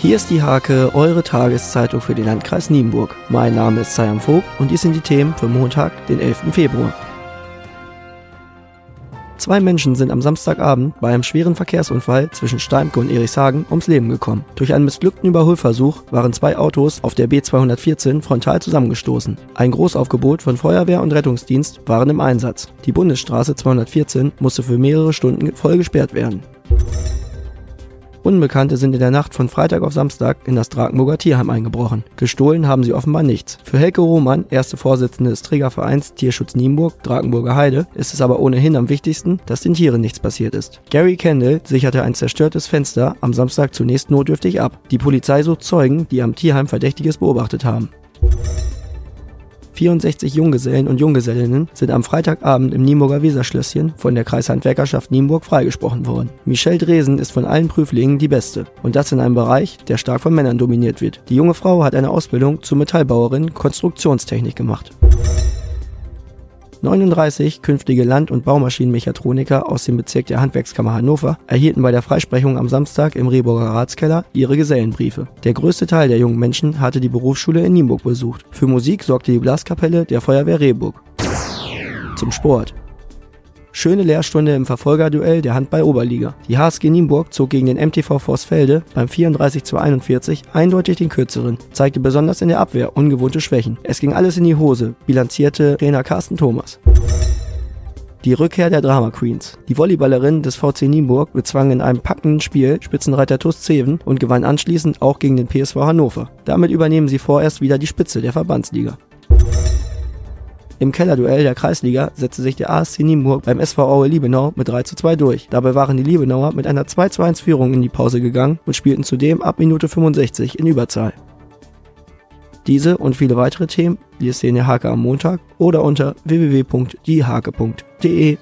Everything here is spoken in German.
Hier ist die Hake, eure Tageszeitung für den Landkreis Nienburg. Mein Name ist Sayam Vogt und dies sind die Themen für Montag, den 11. Februar. Zwei Menschen sind am Samstagabend bei einem schweren Verkehrsunfall zwischen Steimke und Erichshagen ums Leben gekommen. Durch einen missglückten Überholversuch waren zwei Autos auf der B214 frontal zusammengestoßen. Ein Großaufgebot von Feuerwehr und Rettungsdienst waren im Einsatz. Die Bundesstraße 214 musste für mehrere Stunden voll gesperrt werden. Unbekannte sind in der Nacht von Freitag auf Samstag in das Drakenburger Tierheim eingebrochen. Gestohlen haben sie offenbar nichts. Für Helke Roman, erste Vorsitzende des Trägervereins Tierschutz Nienburg, Drakenburger Heide, ist es aber ohnehin am wichtigsten, dass den Tieren nichts passiert ist. Gary Kendall sicherte ein zerstörtes Fenster am Samstag zunächst notdürftig ab. Die Polizei sucht Zeugen, die am Tierheim Verdächtiges beobachtet haben. 64 Junggesellen und Junggesellinnen sind am Freitagabend im Nienburger Weserschlösschen von der Kreishandwerkerschaft Nienburg freigesprochen worden. Michelle Dresen ist von allen Prüflingen die beste und das in einem Bereich, der stark von Männern dominiert wird. Die junge Frau hat eine Ausbildung zur Metallbauerin Konstruktionstechnik gemacht. 39 künftige Land- und Baumaschinenmechatroniker aus dem Bezirk der Handwerkskammer Hannover erhielten bei der Freisprechung am Samstag im Rehburger Ratskeller ihre Gesellenbriefe. Der größte Teil der jungen Menschen hatte die Berufsschule in Nienburg besucht. Für Musik sorgte die Blaskapelle der Feuerwehr Rehburg. Zum Sport. Schöne Lehrstunde im Verfolgerduell der Handball-Oberliga. Die HSG Nienburg zog gegen den MTV Vorsfelde beim 34 zu 41 eindeutig den kürzeren, zeigte besonders in der Abwehr ungewohnte Schwächen. Es ging alles in die Hose, bilanzierte Trainer Carsten Thomas. Die Rückkehr der Drama Queens. Die Volleyballerinnen des VC Nienburg bezwangen in einem packenden Spiel Spitzenreiter TuS Zeven und gewannen anschließend auch gegen den PSV Hannover. Damit übernehmen sie vorerst wieder die Spitze der Verbandsliga. Im Kellerduell der Kreisliga setzte sich der ASC Nienburg beim SV Aue Liebenau mit 3 zu 2 durch. Dabei waren die Liebenauer mit einer 2 zu 1 Führung in die Pause gegangen und spielten zudem ab Minute 65 in Überzahl. Diese und viele weitere Themen liest ihr in der Hake am Montag oder unter www.diehake.de.